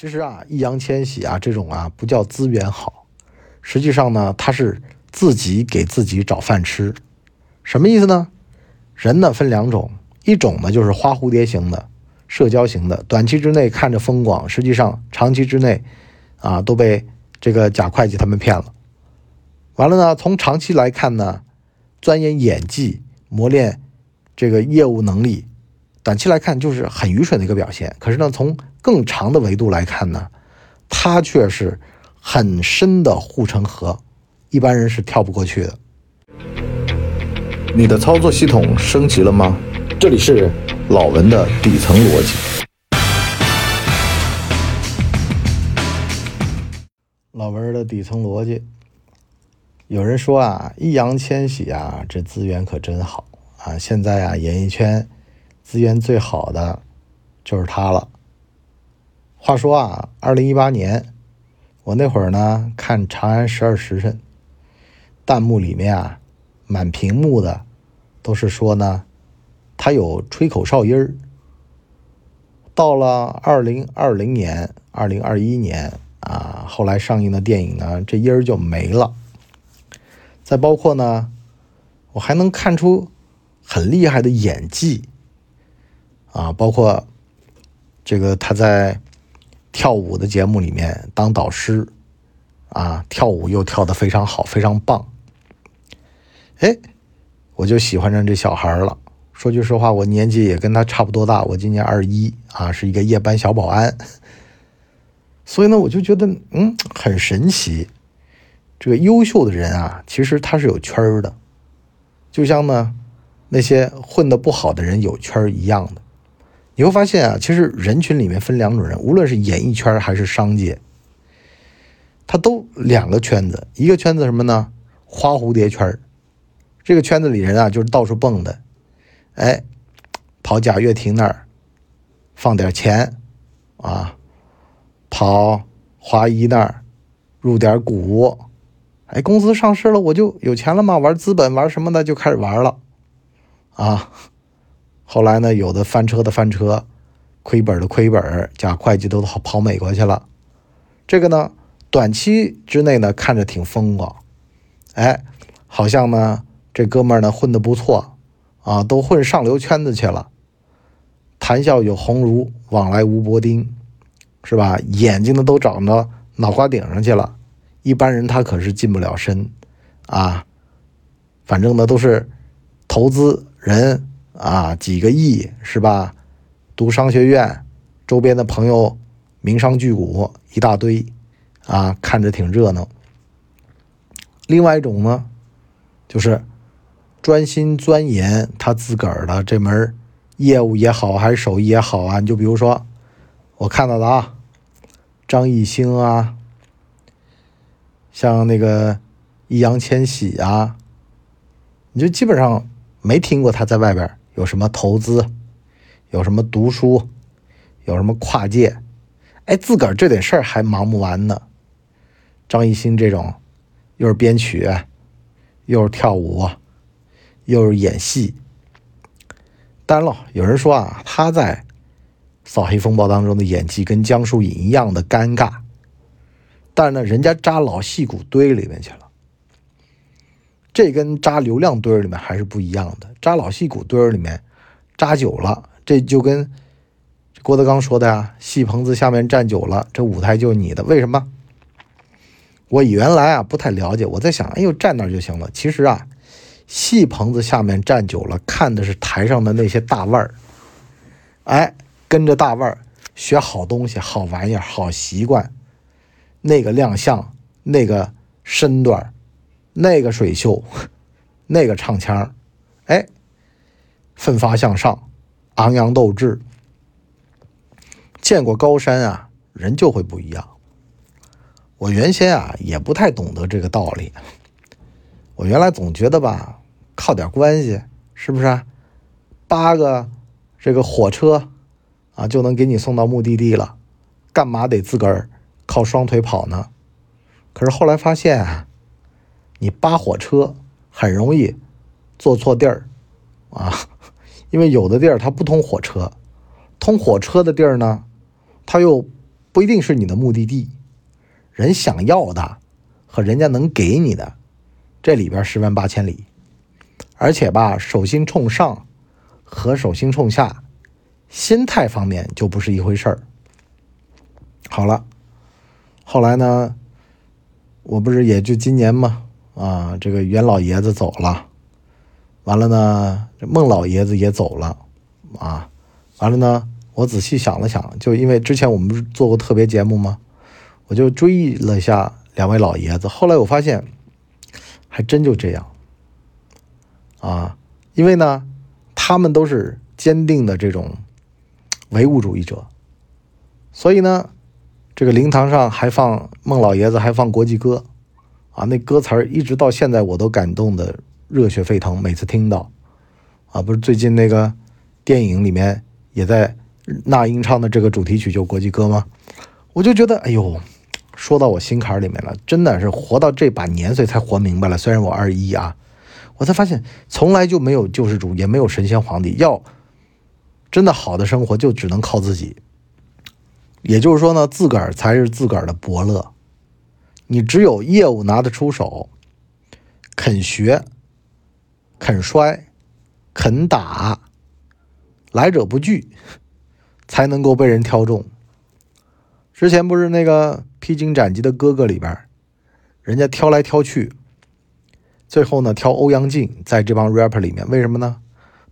其实啊，易烊千玺啊，这种啊不叫资源好，实际上呢，他是自己给自己找饭吃。什么意思呢？人呢分两种，一种呢就是花蝴蝶型的、社交型的，短期之内看着风光，实际上长期之内啊都被这个假会计他们骗了。完了呢，从长期来看呢，钻研演技、磨练这个业务能力。短期来看就是很愚蠢的一个表现，可是呢，从更长的维度来看呢，它却是很深的护城河，一般人是跳不过去的。你的操作系统升级了吗？这里是老文的底层逻辑。老文的底层逻辑，有人说啊，易烊千玺啊，这资源可真好啊！现在啊，演艺圈。资源最好的就是他了。话说啊，二零一八年，我那会儿呢看《长安十二时辰》，弹幕里面啊，满屏幕的都是说呢，他有吹口哨音儿。到了二零二零年、二零二一年啊，后来上映的电影呢，这音儿就没了。再包括呢，我还能看出很厉害的演技。啊，包括这个他在跳舞的节目里面当导师，啊，跳舞又跳得非常好，非常棒。哎，我就喜欢上这小孩了。说句实话，我年纪也跟他差不多大，我今年二一啊，是一个夜班小保安。所以呢，我就觉得嗯，很神奇。这个优秀的人啊，其实他是有圈儿的，就像呢那些混得不好的人有圈儿一样的。你会发现啊，其实人群里面分两种人，无论是演艺圈还是商界，他都两个圈子。一个圈子什么呢？花蝴蝶圈这个圈子里人啊，就是到处蹦的，哎，跑贾跃亭那儿放点钱啊，跑华谊那儿入点股，哎，公司上市了，我就有钱了嘛，玩资本玩什么的就开始玩了啊。后来呢，有的翻车的翻车，亏本的亏本，假会计都跑跑美国去了。这个呢，短期之内呢看着挺风光，哎，好像呢这哥们呢混得不错啊，都混上流圈子去了。谈笑有鸿儒，往来无薄丁，是吧？眼睛呢都长到脑瓜顶上去了，一般人他可是近不了身啊。反正呢都是投资人。啊，几个亿是吧？读商学院，周边的朋友名商巨贾一大堆，啊，看着挺热闹。另外一种呢，就是专心钻研他自个儿的这门业务也好，还是手艺也好啊。你就比如说我看到的啊，张艺兴啊，像那个易烊千玺啊，你就基本上没听过他在外边。有什么投资，有什么读书，有什么跨界，哎，自个儿这点事儿还忙不完呢。张艺兴这种，又是编曲，又是跳舞，又是演戏。当然了，有人说啊，他在《扫黑风暴》当中的演技跟江疏影一样的尴尬，但是呢，人家扎老戏骨堆里面去了。这跟扎流量堆儿里面还是不一样的，扎老戏骨堆儿里面扎久了，这就跟郭德纲说的呀，戏棚子下面站久了，这舞台就是你的。为什么？我原来啊不太了解，我在想，哎呦站那就行了。其实啊，戏棚子下面站久了，看的是台上的那些大腕儿，哎，跟着大腕儿学好东西、好玩意儿、好习惯，那个亮相，那个身段。那个水袖，那个唱腔，哎，奋发向上，昂扬斗志。见过高山啊，人就会不一样。我原先啊也不太懂得这个道理。我原来总觉得吧，靠点关系是不是啊？八个这个火车啊就能给你送到目的地了，干嘛得自个儿靠双腿跑呢？可是后来发现啊。你扒火车很容易坐错地儿啊，因为有的地儿它不通火车，通火车的地儿呢，它又不一定是你的目的地。人想要的和人家能给你的，这里边十万八千里。而且吧，手心冲上和手心冲下，心态方面就不是一回事儿。好了，后来呢，我不是也就今年嘛，啊，这个袁老爷子走了，完了呢，这孟老爷子也走了，啊，完了呢，我仔细想了想，就因为之前我们不是做过特别节目吗？我就追忆了一下两位老爷子，后来我发现，还真就这样。啊，因为呢，他们都是坚定的这种唯物主义者，所以呢，这个灵堂上还放孟老爷子还放国际歌，啊，那歌词儿一直到现在我都感动的热血沸腾，每次听到，啊，不是最近那个电影里面也在那英唱的这个主题曲就国际歌吗？我就觉得，哎呦，说到我心坎里面了，真的是活到这把年岁才活明白了，虽然我二一啊。我才发现，从来就没有救世主，也没有神仙皇帝。要真的好的生活，就只能靠自己。也就是说呢，自个儿才是自个儿的伯乐。你只有业务拿得出手，肯学、肯摔、肯打，来者不拒，才能够被人挑中。之前不是那个披荆斩棘的哥哥里边，人家挑来挑去。最后呢，挑欧阳靖在这帮 rapper 里面，为什么呢？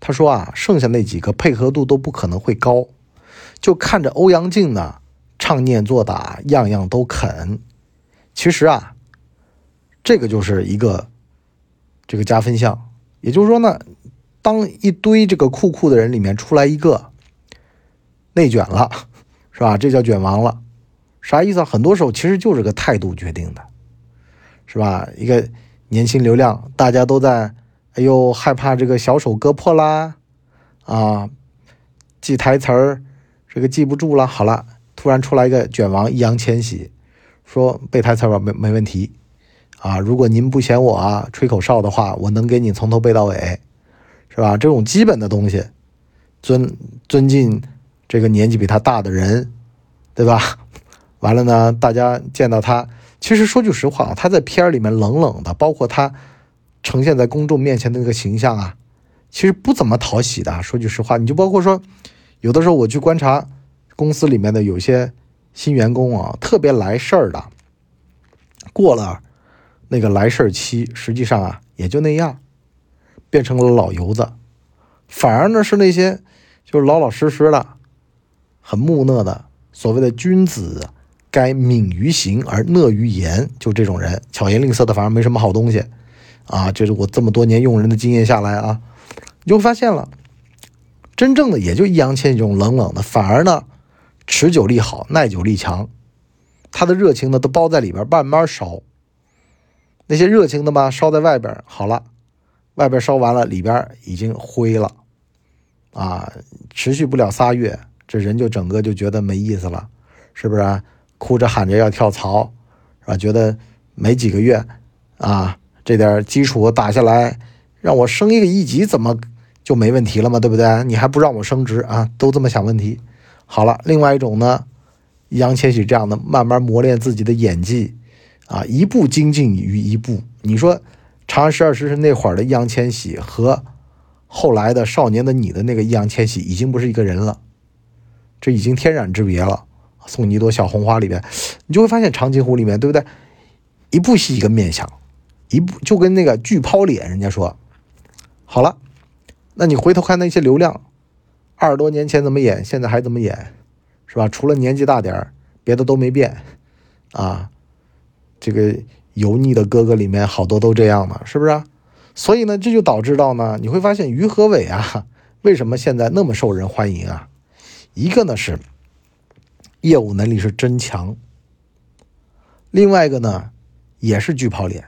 他说啊，剩下那几个配合度都不可能会高，就看着欧阳靖呢，唱念做打样样都肯。其实啊，这个就是一个这个加分项，也就是说呢，当一堆这个酷酷的人里面出来一个内卷了，是吧？这叫卷王了，啥意思啊？很多时候其实就是个态度决定的，是吧？一个。年轻流量，大家都在，哎呦，害怕这个小手割破啦，啊，记台词儿，这个记不住了。好了，突然出来一个卷王易烊千玺，说背台词吧，没没问题，啊，如果您不嫌我啊吹口哨的话，我能给你从头背到尾，是吧？这种基本的东西，尊尊敬这个年纪比他大的人，对吧？完了呢，大家见到他。其实说句实话啊，他在片儿里面冷冷的，包括他呈现在公众面前的那个形象啊，其实不怎么讨喜的。说句实话，你就包括说，有的时候我去观察公司里面的有些新员工啊，特别来事儿的，过了那个来事儿期，实际上啊也就那样，变成了老油子，反而呢是那些就是老老实实的、很木讷的所谓的君子。该敏于行而讷于言，就这种人，巧言令色的，反而没什么好东西啊！就是我这么多年用人的经验下来啊，你就发现了，真正的也就易烊千玺这种冷冷的，反而呢，持久力好，耐久力强，他的热情呢都包在里边，慢慢烧。那些热情的嘛，烧在外边好了，外边烧完了，里边已经灰了啊！持续不了仨月，这人就整个就觉得没意思了，是不是？哭着喊着要跳槽，是吧？觉得没几个月，啊，这点基础打下来，让我升一个一级，怎么就没问题了吗？对不对？你还不让我升职啊？都这么想问题。好了，另外一种呢，易烊千玺这样的，慢慢磨练自己的演技，啊，一步精进于一步。你说《长安十二时辰》那会儿的易烊千玺和后来的《少年的你》的那个易烊千玺，已经不是一个人了，这已经天壤之别了。送你一朵小红花里边，你就会发现长津湖里面，对不对？一部戏一个面相，一部就跟那个巨抛脸，人家说好了，那你回头看那些流量，二十多年前怎么演，现在还怎么演，是吧？除了年纪大点儿，别的都没变啊。这个油腻的哥哥里面好多都这样嘛，是不是？所以呢，这就导致到呢，你会发现于和伟啊，为什么现在那么受人欢迎啊？一个呢是。业务能力是真强。另外一个呢，也是巨抛脸，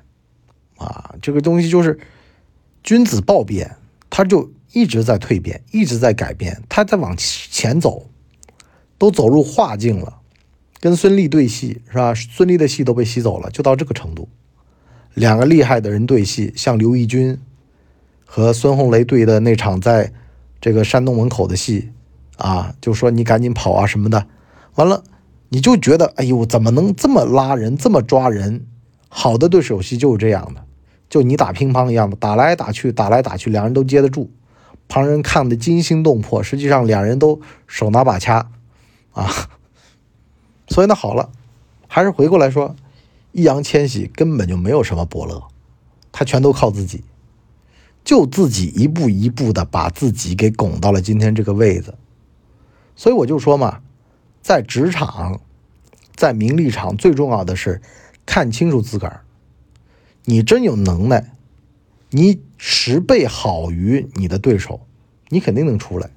啊，这个东西就是君子豹变，他就一直在蜕变，一直在改变，他在往前走，都走入化境了。跟孙俪对戏是吧？孙俪的戏都被吸走了，就到这个程度。两个厉害的人对戏，像刘奕君和孙红雷对的那场，在这个山东门口的戏啊，就说你赶紧跑啊什么的。完了，你就觉得，哎呦，怎么能这么拉人，这么抓人？好的对手戏就是这样的，就你打乒乓一样的，打来打去，打来打去，两人都接得住，旁人看得惊心动魄，实际上两人都手拿把掐啊。所以那，好了，还是回过来说，易烊千玺根本就没有什么伯乐，他全都靠自己，就自己一步一步的把自己给拱到了今天这个位子。所以我就说嘛。在职场，在名利场，最重要的是看清楚自个儿。你真有能耐，你十倍好于你的对手，你肯定能出来。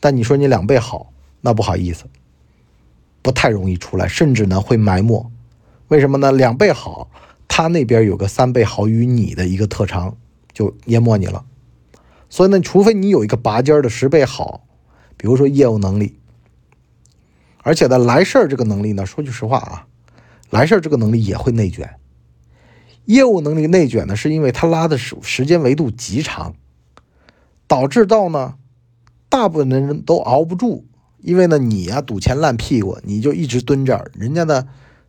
但你说你两倍好，那不好意思，不太容易出来，甚至呢会埋没。为什么呢？两倍好，他那边有个三倍好于你的一个特长，就淹没你了。所以呢，除非你有一个拔尖的十倍好，比如说业务能力。而且呢，来事儿这个能力呢，说句实话啊，来事儿这个能力也会内卷。业务能力内卷呢，是因为他拉的时时间维度极长，导致到呢，大部分的人都熬不住。因为呢，你呀赌钱烂屁股，你就一直蹲这儿，人家呢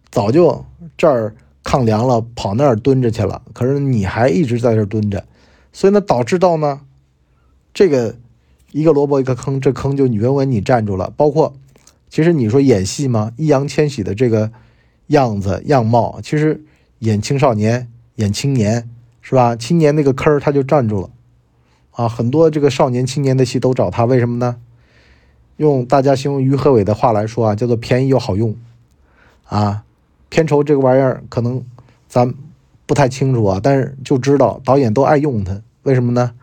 早就这儿抗凉了，跑那儿蹲着去了，可是你还一直在这儿蹲着，所以呢，导致到呢，这个一个萝卜一个坑，这坑就永远你站住了，包括。其实你说演戏吗？易烊千玺的这个样子样貌，其实演青少年、演青年是吧？青年那个坑他就站住了啊！很多这个少年、青年的戏都找他，为什么呢？用大家形容于和伟的话来说啊，叫做便宜又好用啊。片酬这个玩意儿可能咱不太清楚啊，但是就知道导演都爱用他，为什么呢？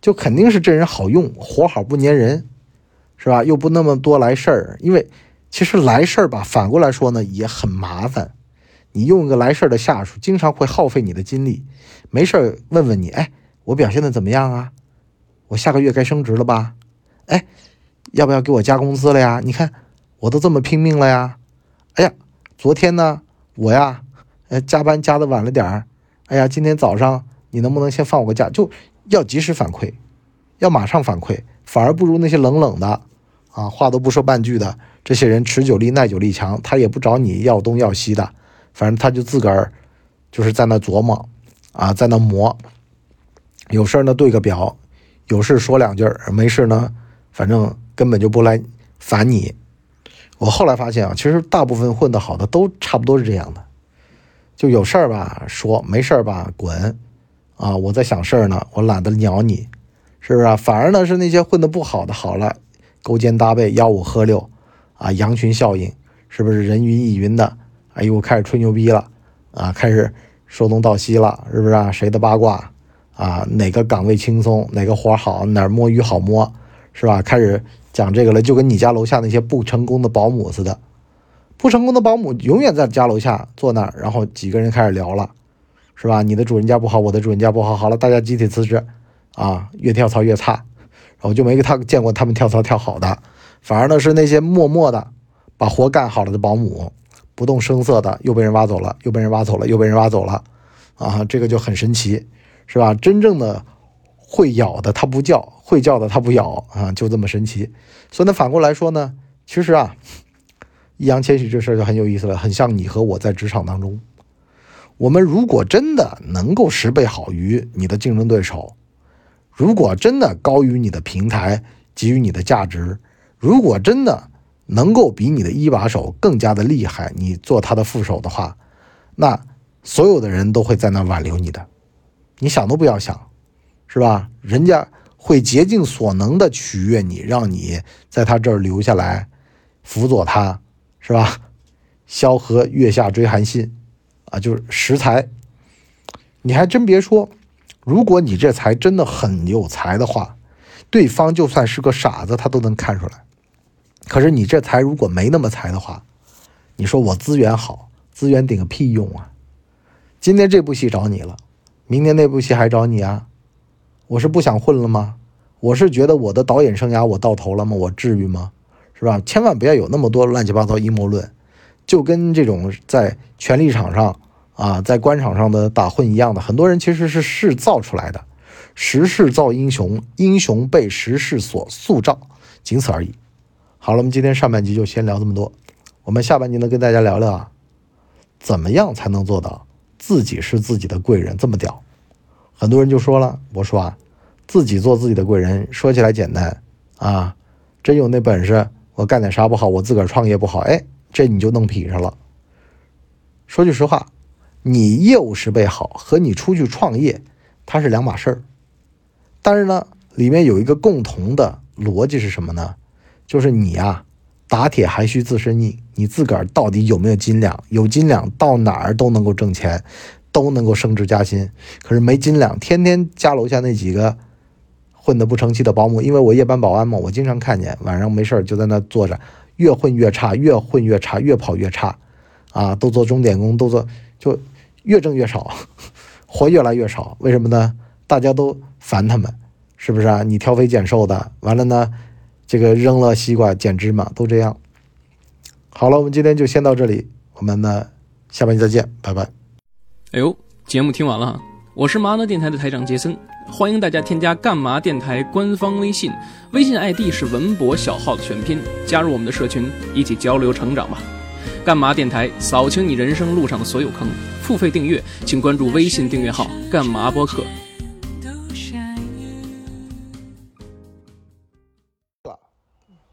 就肯定是这人好用，活好不粘人。是吧？又不那么多来事儿，因为其实来事儿吧，反过来说呢也很麻烦。你用一个来事儿的下属，经常会耗费你的精力。没事儿问问你，哎，我表现的怎么样啊？我下个月该升职了吧？哎，要不要给我加工资了呀？你看我都这么拼命了呀！哎呀，昨天呢，我呀，呃，加班加的晚了点儿。哎呀，今天早上你能不能先放我个假？就要及时反馈，要马上反馈，反而不如那些冷冷的。啊，话都不说半句的这些人，持久力、耐久力强，他也不找你要东要西的，反正他就自个儿就是在那琢磨，啊，在那磨。有事呢对个表，有事说两句没事呢，反正根本就不来烦你。我后来发现啊，其实大部分混得好的都差不多是这样的，就有事儿吧说，没事儿吧滚，啊，我在想事儿呢，我懒得鸟你，是不是？反而呢是那些混得不好的好了。勾肩搭背，吆五喝六，啊，羊群效应，是不是人云亦云的？哎呦，开始吹牛逼了，啊，开始说东道西了，是不是啊？谁的八卦？啊，哪个岗位轻松，哪个活好，哪儿摸鱼好摸，是吧？开始讲这个了，就跟你家楼下那些不成功的保姆似的，不成功的保姆永远在家楼下坐那儿，然后几个人开始聊了，是吧？你的主人家不好，我的主人家不好，好了，大家集体辞职，啊，越跳槽越差。我就没给他见过他们跳槽跳好的，反而呢是那些默默的把活干好了的保姆，不动声色的又被人挖走了，又被人挖走了，又被人挖走了，啊，这个就很神奇，是吧？真正的会咬的它不叫，会叫的它不咬啊，就这么神奇。所以呢，反过来说呢，其实啊，易烊千玺这事儿就很有意思了，很像你和我在职场当中，我们如果真的能够十倍好于你的竞争对手。如果真的高于你的平台，给予你的价值，如果真的能够比你的一把手更加的厉害，你做他的副手的话，那所有的人都会在那挽留你的，你想都不要想，是吧？人家会竭尽所能的取悦你，让你在他这儿留下来，辅佐他，是吧？萧何月下追韩信，啊，就是识才，你还真别说。如果你这才真的很有才的话，对方就算是个傻子，他都能看出来。可是你这才如果没那么才的话，你说我资源好，资源顶个屁用啊！今天这部戏找你了，明天那部戏还找你啊？我是不想混了吗？我是觉得我的导演生涯我到头了吗？我至于吗？是吧？千万不要有那么多乱七八糟阴谋论，就跟这种在权力场上。啊，在官场上的打混一样的，很多人其实是事造出来的，时势造英雄，英雄被时势所塑造，仅此而已。好了，我们今天上半集就先聊这么多，我们下半集呢，跟大家聊聊啊，怎么样才能做到自己是自己的贵人这么屌？很多人就说了，我说啊，自己做自己的贵人，说起来简单啊，真有那本事，我干点啥不好，我自个儿创业不好，哎，这你就弄劈上了。说句实话，你业务是备好和你出去创业，它是两码事儿。但是呢，里面有一个共同的逻辑是什么呢？就是你呀。打铁还需自身硬，你自个儿到底有没有斤两？有斤两，到哪儿都能够挣钱，都能够升职加薪。可是没斤两，天天家楼下那几个混得不成器的保姆，因为我夜班保安嘛，我经常看见晚上没事儿就在那坐着，越混越差，越混越差，越跑越差，啊，都做钟点工，都做就越挣越少，活越来越少。为什么呢？大家都烦他们，是不是啊？你挑肥拣瘦的，完了呢？这个扔了西瓜捡芝麻都这样。好了，我们今天就先到这里，我们呢下半期再见，拜拜。哎呦，节目听完了，我是麻辣电台的台长杰森，欢迎大家添加干嘛电台官方微信，微信 ID 是文博小号的全拼，加入我们的社群，一起交流成长吧。干嘛电台扫清你人生路上的所有坑，付费订阅请关注微信订阅号干嘛播客。